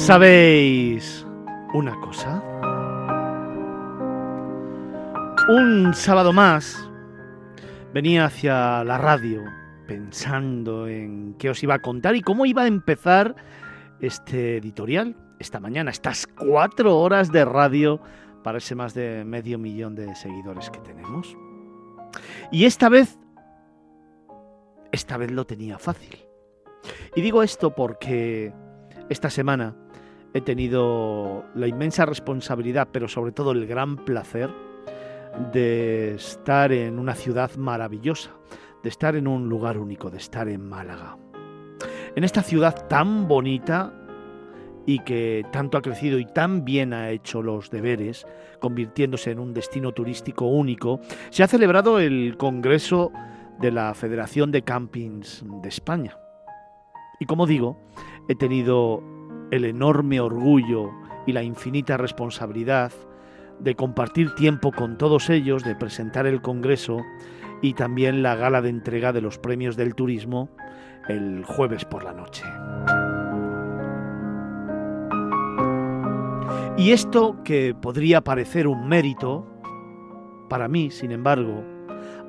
¿Sabéis una cosa? Un sábado más venía hacia la radio pensando en qué os iba a contar y cómo iba a empezar este editorial esta mañana, estas cuatro horas de radio para ese más de medio millón de seguidores que tenemos. Y esta vez, esta vez lo tenía fácil. Y digo esto porque esta semana he tenido la inmensa responsabilidad, pero sobre todo el gran placer de estar en una ciudad maravillosa, de estar en un lugar único, de estar en Málaga. En esta ciudad tan bonita y que tanto ha crecido y tan bien ha hecho los deberes, convirtiéndose en un destino turístico único, se ha celebrado el Congreso de la Federación de Campings de España. Y como digo, he tenido el enorme orgullo y la infinita responsabilidad de compartir tiempo con todos ellos, de presentar el Congreso y también la gala de entrega de los premios del turismo el jueves por la noche. Y esto que podría parecer un mérito, para mí, sin embargo,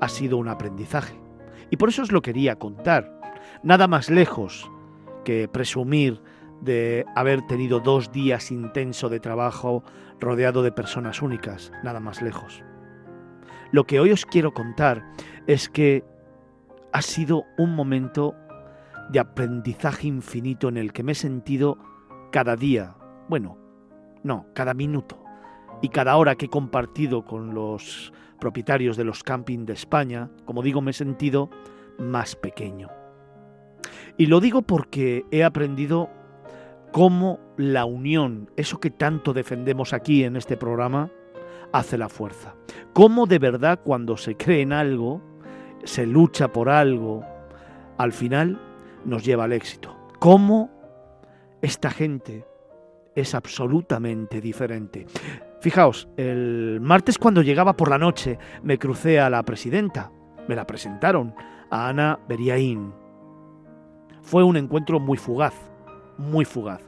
ha sido un aprendizaje. Y por eso os lo quería contar. Nada más lejos que presumir de haber tenido dos días intenso de trabajo rodeado de personas únicas, nada más lejos. Lo que hoy os quiero contar es que ha sido un momento de aprendizaje infinito en el que me he sentido cada día, bueno, no, cada minuto y cada hora que he compartido con los propietarios de los campings de España, como digo, me he sentido más pequeño. Y lo digo porque he aprendido cómo la unión, eso que tanto defendemos aquí en este programa, hace la fuerza. Cómo de verdad cuando se cree en algo, se lucha por algo, al final nos lleva al éxito. Cómo esta gente es absolutamente diferente. Fijaos, el martes cuando llegaba por la noche me crucé a la presidenta, me la presentaron, a Ana Beriaín. Fue un encuentro muy fugaz, muy fugaz,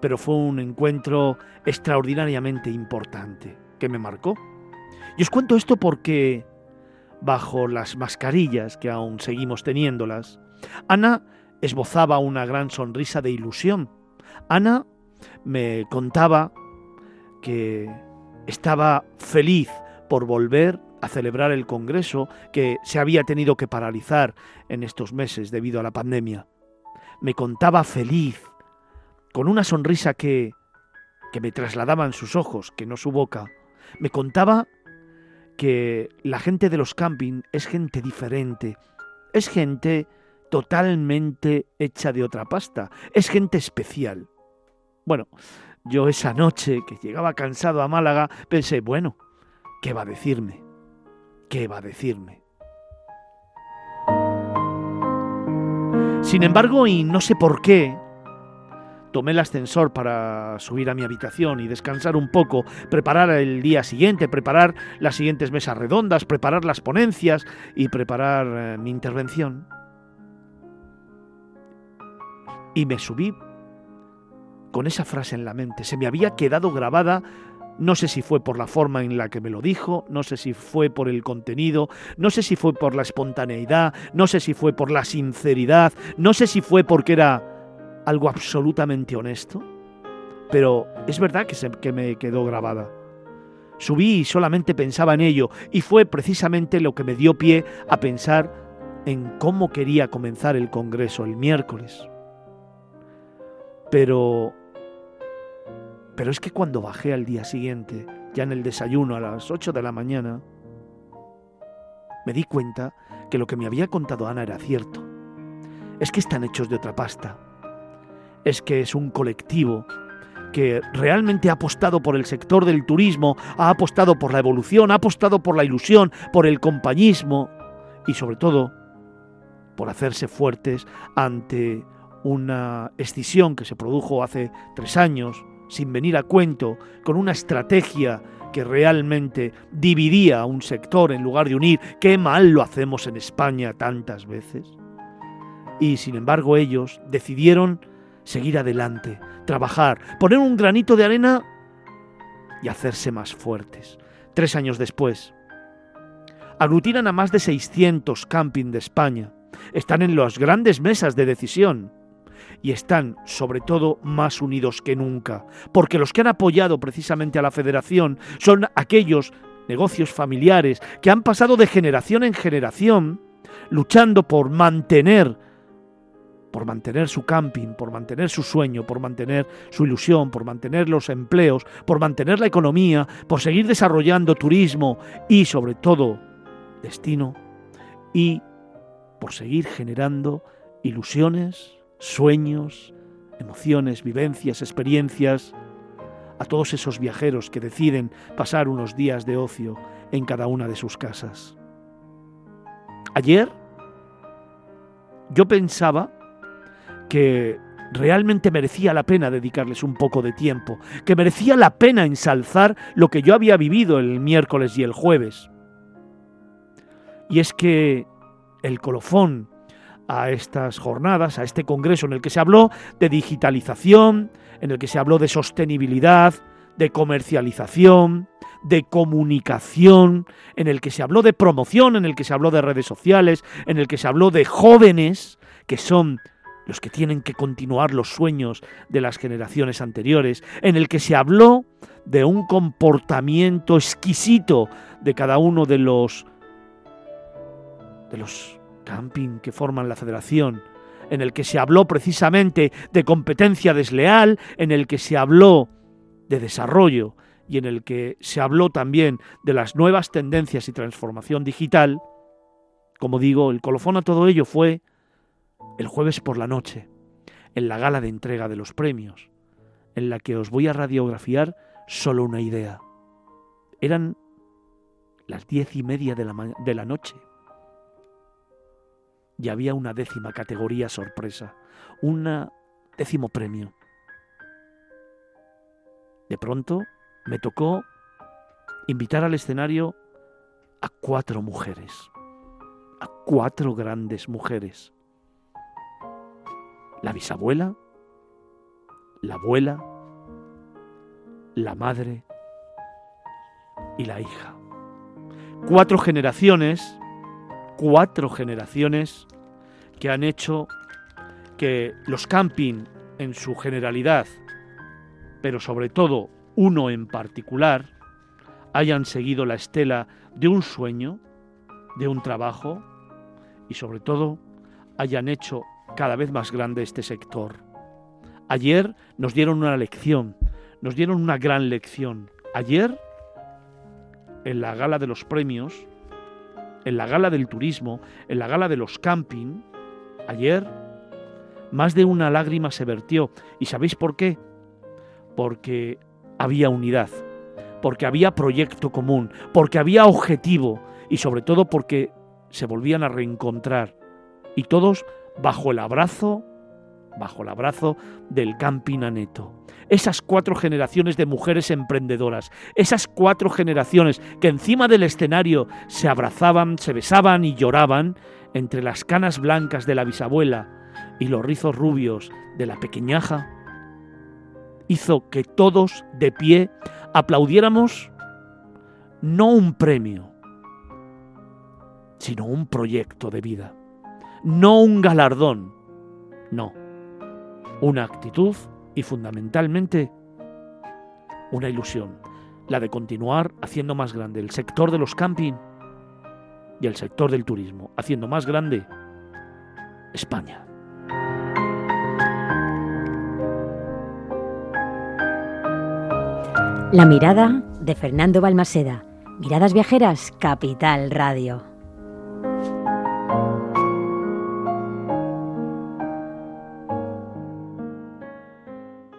pero fue un encuentro extraordinariamente importante que me marcó. Y os cuento esto porque, bajo las mascarillas que aún seguimos teniéndolas, Ana esbozaba una gran sonrisa de ilusión. Ana me contaba que estaba feliz por volver a celebrar el Congreso que se había tenido que paralizar en estos meses debido a la pandemia. Me contaba feliz con una sonrisa que, que me trasladaban sus ojos, que no su boca, me contaba que la gente de los camping es gente diferente, es gente totalmente hecha de otra pasta, es gente especial. Bueno, yo esa noche que llegaba cansado a Málaga pensé, bueno, ¿qué va a decirme? ¿Qué va a decirme? Sin embargo, y no sé por qué, Tomé el ascensor para subir a mi habitación y descansar un poco, preparar el día siguiente, preparar las siguientes mesas redondas, preparar las ponencias y preparar eh, mi intervención. Y me subí con esa frase en la mente. Se me había quedado grabada, no sé si fue por la forma en la que me lo dijo, no sé si fue por el contenido, no sé si fue por la espontaneidad, no sé si fue por la sinceridad, no sé si fue porque era algo absolutamente honesto, pero es verdad que, se, que me quedó grabada. Subí y solamente pensaba en ello, y fue precisamente lo que me dio pie a pensar en cómo quería comenzar el Congreso el miércoles. Pero... Pero es que cuando bajé al día siguiente, ya en el desayuno a las 8 de la mañana, me di cuenta que lo que me había contado Ana era cierto. Es que están hechos de otra pasta, es que es un colectivo que realmente ha apostado por el sector del turismo, ha apostado por la evolución, ha apostado por la ilusión, por el compañismo y sobre todo por hacerse fuertes ante una escisión que se produjo hace tres años, sin venir a cuento, con una estrategia que realmente dividía a un sector en lugar de unir. Qué mal lo hacemos en España tantas veces. Y sin embargo ellos decidieron seguir adelante, trabajar, poner un granito de arena y hacerse más fuertes. Tres años después, aglutinan a más de 600 camping de España, están en las grandes mesas de decisión y están sobre todo más unidos que nunca, porque los que han apoyado precisamente a la federación son aquellos negocios familiares que han pasado de generación en generación luchando por mantener por mantener su camping, por mantener su sueño, por mantener su ilusión, por mantener los empleos, por mantener la economía, por seguir desarrollando turismo y sobre todo destino y por seguir generando ilusiones, sueños, emociones, vivencias, experiencias a todos esos viajeros que deciden pasar unos días de ocio en cada una de sus casas. Ayer yo pensaba que realmente merecía la pena dedicarles un poco de tiempo, que merecía la pena ensalzar lo que yo había vivido el miércoles y el jueves. Y es que el colofón a estas jornadas, a este congreso en el que se habló de digitalización, en el que se habló de sostenibilidad, de comercialización, de comunicación, en el que se habló de promoción, en el que se habló de redes sociales, en el que se habló de jóvenes, que son los que tienen que continuar los sueños de las generaciones anteriores, en el que se habló de un comportamiento exquisito de cada uno de los de los camping que forman la federación, en el que se habló precisamente de competencia desleal, en el que se habló de desarrollo y en el que se habló también de las nuevas tendencias y transformación digital, como digo, el colofón a todo ello fue el jueves por la noche, en la gala de entrega de los premios, en la que os voy a radiografiar solo una idea. Eran las diez y media de la, noche y había una décima categoría sorpresa, un décimo premio. De pronto me tocó invitar al escenario a cuatro mujeres, a cuatro grandes mujeres. La bisabuela, la abuela, la madre y la hija. Cuatro generaciones, cuatro generaciones que han hecho que los camping en su generalidad, pero sobre todo uno en particular, hayan seguido la estela de un sueño, de un trabajo y sobre todo hayan hecho cada vez más grande este sector. Ayer nos dieron una lección, nos dieron una gran lección. Ayer, en la gala de los premios, en la gala del turismo, en la gala de los camping, Ayer más de una lágrima se vertió. ¿Y sabéis por qué? Porque había unidad, porque había proyecto común, porque había objetivo y sobre todo porque se volvían a reencontrar. Y todos bajo el abrazo, bajo el abrazo del Camping Aneto. Esas cuatro generaciones de mujeres emprendedoras, esas cuatro generaciones que encima del escenario se abrazaban, se besaban y lloraban, entre las canas blancas de la bisabuela y los rizos rubios de la pequeñaja, hizo que todos de pie aplaudiéramos no un premio, sino un proyecto de vida, no un galardón, no, una actitud y fundamentalmente una ilusión, la de continuar haciendo más grande el sector de los camping y el sector del turismo, haciendo más grande España. La mirada de Fernando Balmaseda. Miradas Viajeras, Capital Radio.